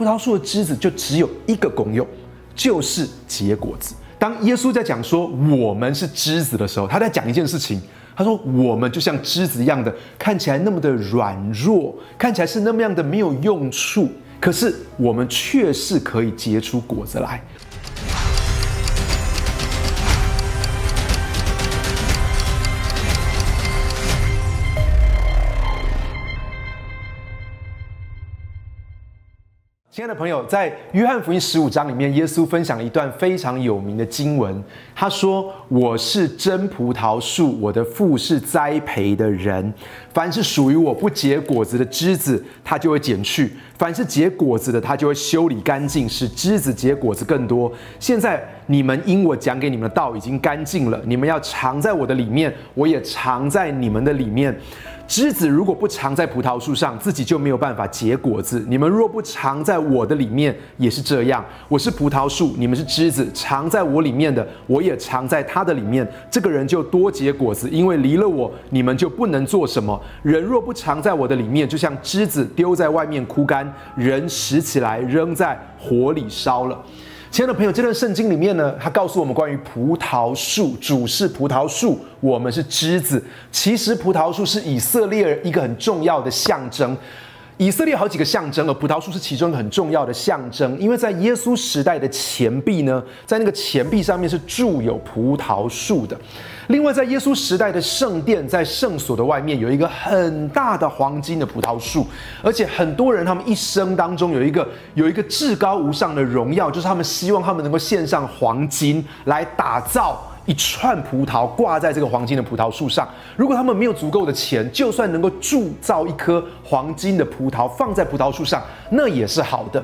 葡萄树的枝子就只有一个功用，就是结果子。当耶稣在讲说我们是枝子的时候，他在讲一件事情。他说：“我们就像枝子一样的，看起来那么的软弱，看起来是那么样的没有用处，可是我们却是可以结出果子来。”亲爱的朋友，在约翰福音十五章里面，耶稣分享了一段非常有名的经文。他说：“我是真葡萄树，我的父是栽培的人。凡是属于我不结果子的枝子，他就会剪去；凡是结果子的，他就会修理干净，使枝子结果子更多。现在你们因我讲给你们的道已经干净了，你们要藏在我的里面，我也藏在你们的里面。”枝子如果不藏在葡萄树上，自己就没有办法结果子。你们若不藏在我的里面，也是这样。我是葡萄树，你们是枝子，藏在我里面的，我也藏在他的里面。这个人就多结果子，因为离了我，你们就不能做什么。人若不藏在我的里面，就像枝子丢在外面枯干，人拾起来扔在火里烧了。亲爱的朋友，这段圣经里面呢，它告诉我们关于葡萄树，主是葡萄树，我们是枝子。其实葡萄树是以色列一个很重要的象征。以色列好几个象征，而葡萄树是其中一个很重要的象征。因为在耶稣时代的钱币呢，在那个钱币上面是铸有葡萄树的。另外，在耶稣时代的圣殿，在圣所的外面有一个很大的黄金的葡萄树，而且很多人他们一生当中有一个有一个至高无上的荣耀，就是他们希望他们能够献上黄金来打造一串葡萄挂在这个黄金的葡萄树上。如果他们没有足够的钱，就算能够铸造一颗黄金的葡萄放在葡萄树上，那也是好的。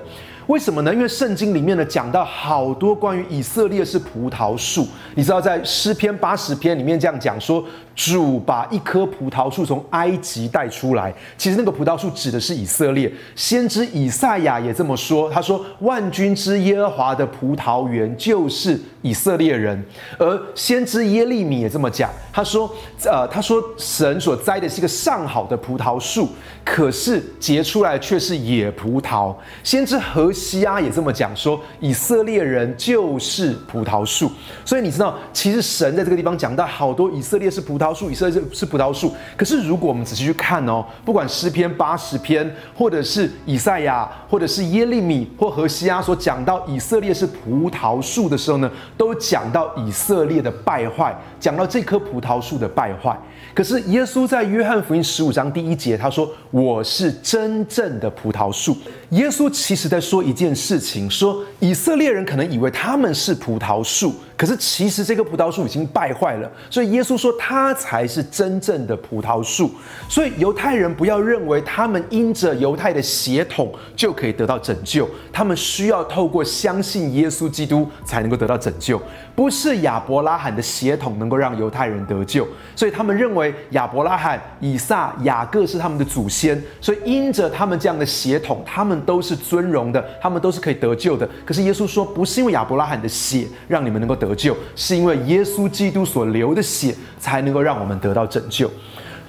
为什么呢？因为圣经里面呢讲到好多关于以色列是葡萄树，你知道在诗篇八十篇里面这样讲说，主把一棵葡萄树从埃及带出来。其实那个葡萄树指的是以色列。先知以赛亚也这么说，他说万军之耶和华的葡萄园就是以色列人。而先知耶利米也这么讲，他说，呃，他说神所栽的是一个上好的葡萄树，可是结出来却是野葡萄。先知何西阿也这么讲说，以色列人就是葡萄树，所以你知道，其实神在这个地方讲到好多以色列是葡萄树，以色列是葡萄树。可是如果我们仔细去看哦，不管诗篇八十篇，或者是以赛亚，或者是耶利米或何西阿所讲到以色列是葡萄树的时候呢，都讲到以色列的败坏，讲到这棵葡萄树的败坏。可是耶稣在约翰福音十五章第一节，他说：“我是真正的葡萄树。”耶稣其实在说一件事情，说以色列人可能以为他们是葡萄树。可是其实这棵葡萄树已经败坏了，所以耶稣说他才是真正的葡萄树。所以犹太人不要认为他们因着犹太的血统就可以得到拯救，他们需要透过相信耶稣基督才能够得到拯救。不是亚伯拉罕的血统能够让犹太人得救，所以他们认为亚伯拉罕、以撒、雅各是他们的祖先，所以因着他们这样的血统，他们都是尊荣的，他们都是可以得救的。可是耶稣说，不是因为亚伯拉罕的血让你们能够得。得救是因为耶稣基督所流的血才能够让我们得到拯救。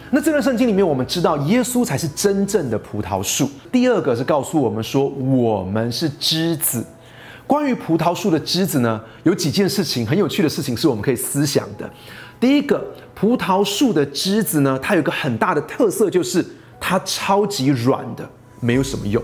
那这段圣经里面，我们知道耶稣才是真正的葡萄树。第二个是告诉我们说，我们是枝子。关于葡萄树的枝子呢，有几件事情很有趣的事情是我们可以思想的。第一个，葡萄树的枝子呢，它有一个很大的特色，就是它超级软的，没有什么用。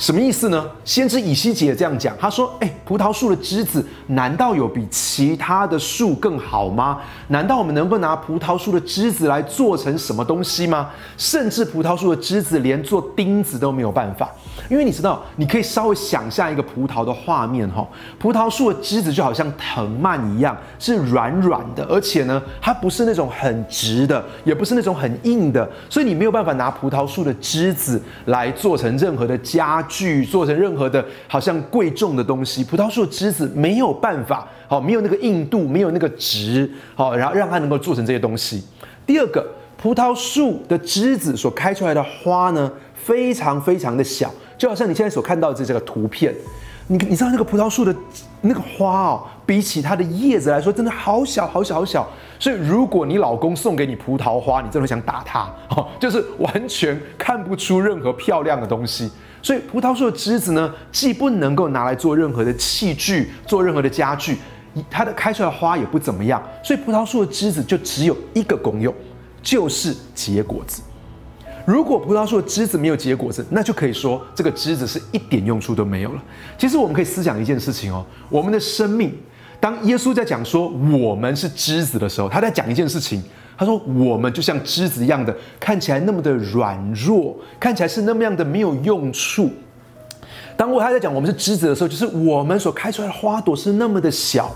什么意思呢？先知以西结这样讲，他说：“哎，葡萄树的枝子难道有比其他的树更好吗？难道我们能不拿葡萄树的枝子来做成什么东西吗？甚至葡萄树的枝子连做钉子都没有办法。因为你知道，你可以稍微想象一个葡萄的画面哈，葡萄树的枝子就好像藤蔓一样，是软软的，而且呢，它不是那种很直的，也不是那种很硬的，所以你没有办法拿葡萄树的枝子来做成任何的家。”具做成任何的，好像贵重的东西，葡萄树的枝子没有办法，好，没有那个硬度，没有那个直，好，然后让它能够做成这些东西。第二个，葡萄树的枝子所开出来的花呢，非常非常的小，就好像你现在所看到的这个图片。你你知道那个葡萄树的那个花哦，比起它的叶子来说，真的好小好小好小。所以如果你老公送给你葡萄花，你真的想打他哦，就是完全看不出任何漂亮的东西。所以葡萄树的枝子呢，既不能够拿来做任何的器具，做任何的家具，它的开出来的花也不怎么样。所以葡萄树的枝子就只有一个功用，就是结果子。如果葡萄树的枝子没有结果子，那就可以说这个枝子是一点用处都没有了。其实我们可以思想一件事情哦，我们的生命，当耶稣在讲说我们是枝子的时候，他在讲一件事情。他说我们就像枝子一样的，看起来那么的软弱，看起来是那么样的没有用处。当我他在讲我们是枝子的时候，就是我们所开出来的花朵是那么的小。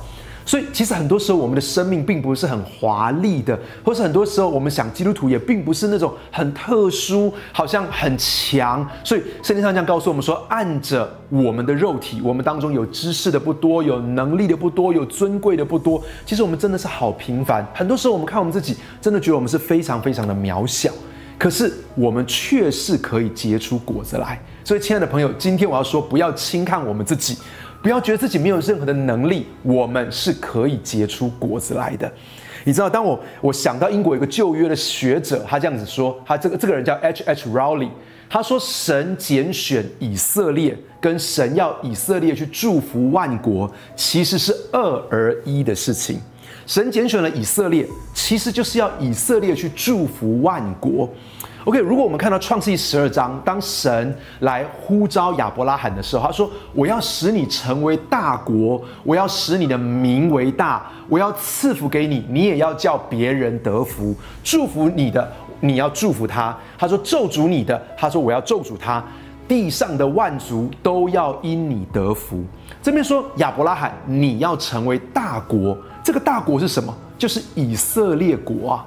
所以，其实很多时候我们的生命并不是很华丽的，或是很多时候我们想基督徒也并不是那种很特殊，好像很强。所以圣经上这样告诉我们说：按着我们的肉体，我们当中有知识的不多，有能力的不多，有尊贵的不多。其实我们真的是好平凡。很多时候我们看我们自己，真的觉得我们是非常非常的渺小。可是我们确实可以结出果子来。所以，亲爱的朋友，今天我要说，不要轻看我们自己。不要觉得自己没有任何的能力，我们是可以结出果子来的。你知道，当我我想到英国有个旧约的学者，他这样子说，他这个这个人叫 H H Rowley，他说神拣选以色列，跟神要以色列去祝福万国，其实是二而一的事情。神拣选了以色列，其实就是要以色列去祝福万国。OK，如果我们看到创世纪十二章，当神来呼召亚伯拉罕的时候，他说：“我要使你成为大国，我要使你的名为大，我要赐福给你，你也要叫别人得福。祝福你的，你要祝福他。”他说：“咒诅你的，他说我要咒诅他。地上的万族都要因你得福。”这边说亚伯拉罕，你要成为大国，这个大国是什么？就是以色列国啊。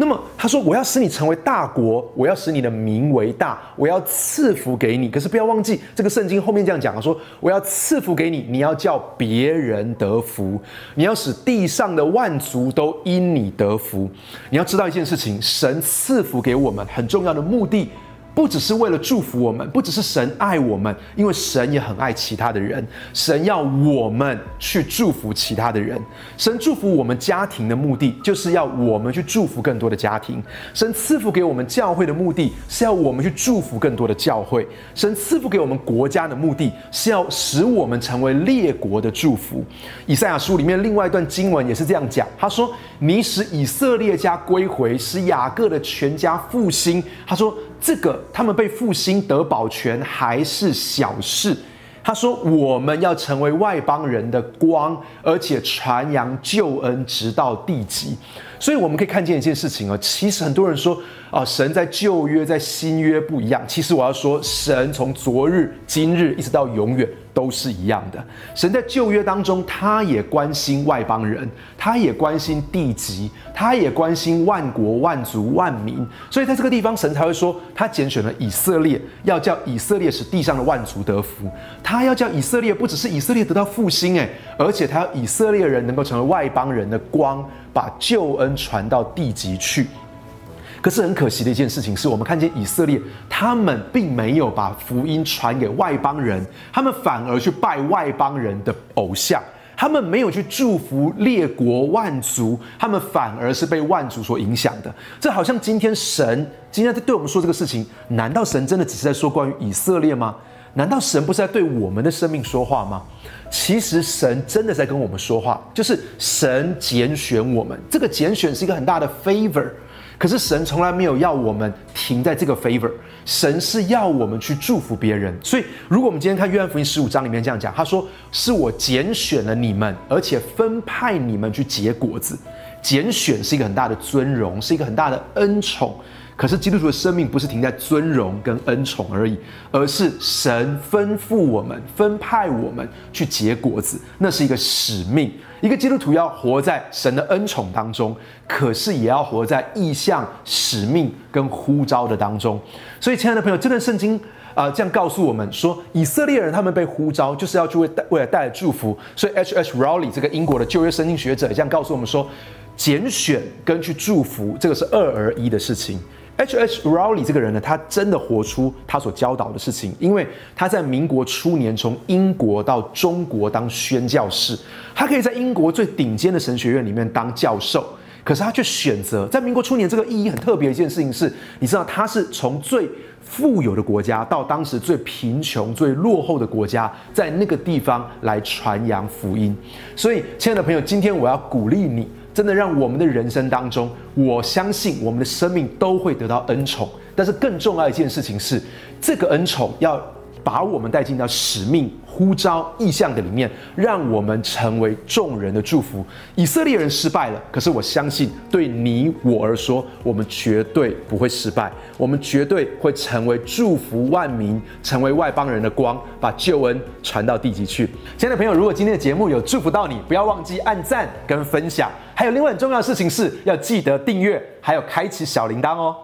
那么他说：“我要使你成为大国，我要使你的名为大，我要赐福给你。可是不要忘记，这个圣经后面这样讲说我要赐福给你，你要叫别人得福，你要使地上的万族都因你得福。你要知道一件事情，神赐福给我们很重要的目的。”不只是为了祝福我们，不只是神爱我们，因为神也很爱其他的人。神要我们去祝福其他的人。神祝福我们家庭的目的，就是要我们去祝福更多的家庭。神赐福给我们教会的目的，是要我们去祝福更多的教会。神赐福给我们国家的目的，是要使我们成为列国的祝福。以赛亚书里面另外一段经文也是这样讲，他说：“你使以色列家归回，使雅各的全家复兴。”他说。这个他们被复兴得保全还是小事。他说：“我们要成为外邦人的光，而且传扬救恩，直到地极。”所以我们可以看见一件事情哦，其实很多人说啊，神在旧约、在新约不一样。其实我要说，神从昨日、今日一直到永远。都是一样的。神在旧约当中，他也关心外邦人，他也关心地级，他也关心万国万族万民。所以在这个地方，神才会说，他拣选了以色列，要叫以色列使地上的万族得福。他要叫以色列，不只是以色列得到复兴，诶，而且他要以色列人能够成为外邦人的光，把救恩传到地级去。可是很可惜的一件事情是，我们看见以色列，他们并没有把福音传给外邦人，他们反而去拜外邦人的偶像，他们没有去祝福列国万族，他们反而是被万族所影响的。这好像今天神今天在对我们说这个事情，难道神真的只是在说关于以色列吗？难道神不是在对我们的生命说话吗？其实神真的在跟我们说话，就是神拣选我们，这个拣选是一个很大的 favor。可是神从来没有要我们停在这个 favor，神是要我们去祝福别人。所以，如果我们今天看约翰福音十五章里面这样讲，他说：“是我拣选了你们，而且分派你们去结果子。”拣选是一个很大的尊荣，是一个很大的恩宠。可是基督徒的生命不是停在尊荣跟恩宠而已，而是神吩咐我们、分派我们去结果子，那是一个使命。一个基督徒要活在神的恩宠当中，可是也要活在意向、使命跟呼召的当中。所以，亲爱的朋友，这段圣经啊，这样告诉我们说，以色列人他们被呼召，就是要去为带为了带来祝福。所以，H H Rowley 这个英国的旧约圣经学者也这样告诉我们说，拣选跟去祝福，这个是二而一的事情。H. H. Rowley 这个人呢，他真的活出他所教导的事情，因为他在民国初年从英国到中国当宣教士，他可以在英国最顶尖的神学院里面当教授，可是他却选择在民国初年这个意义很特别的一件事情是，你知道他是从最富有的国家到当时最贫穷、最落后的国家，在那个地方来传扬福音。所以，亲爱的朋友，今天我要鼓励你，真的让我们的人生当中，我相信我们的生命都会得到恩宠。但是更重要一件事情是，这个恩宠要。把我们带进到使命、呼召、意向的里面，让我们成为众人的祝福。以色列人失败了，可是我相信，对你我而说，我们绝对不会失败，我们绝对会成为祝福万民、成为外邦人的光，把救恩传到地极去。亲爱的朋友，如果今天的节目有祝福到你，不要忘记按赞跟分享。还有另外很重要的事情是要记得订阅，还有开启小铃铛哦。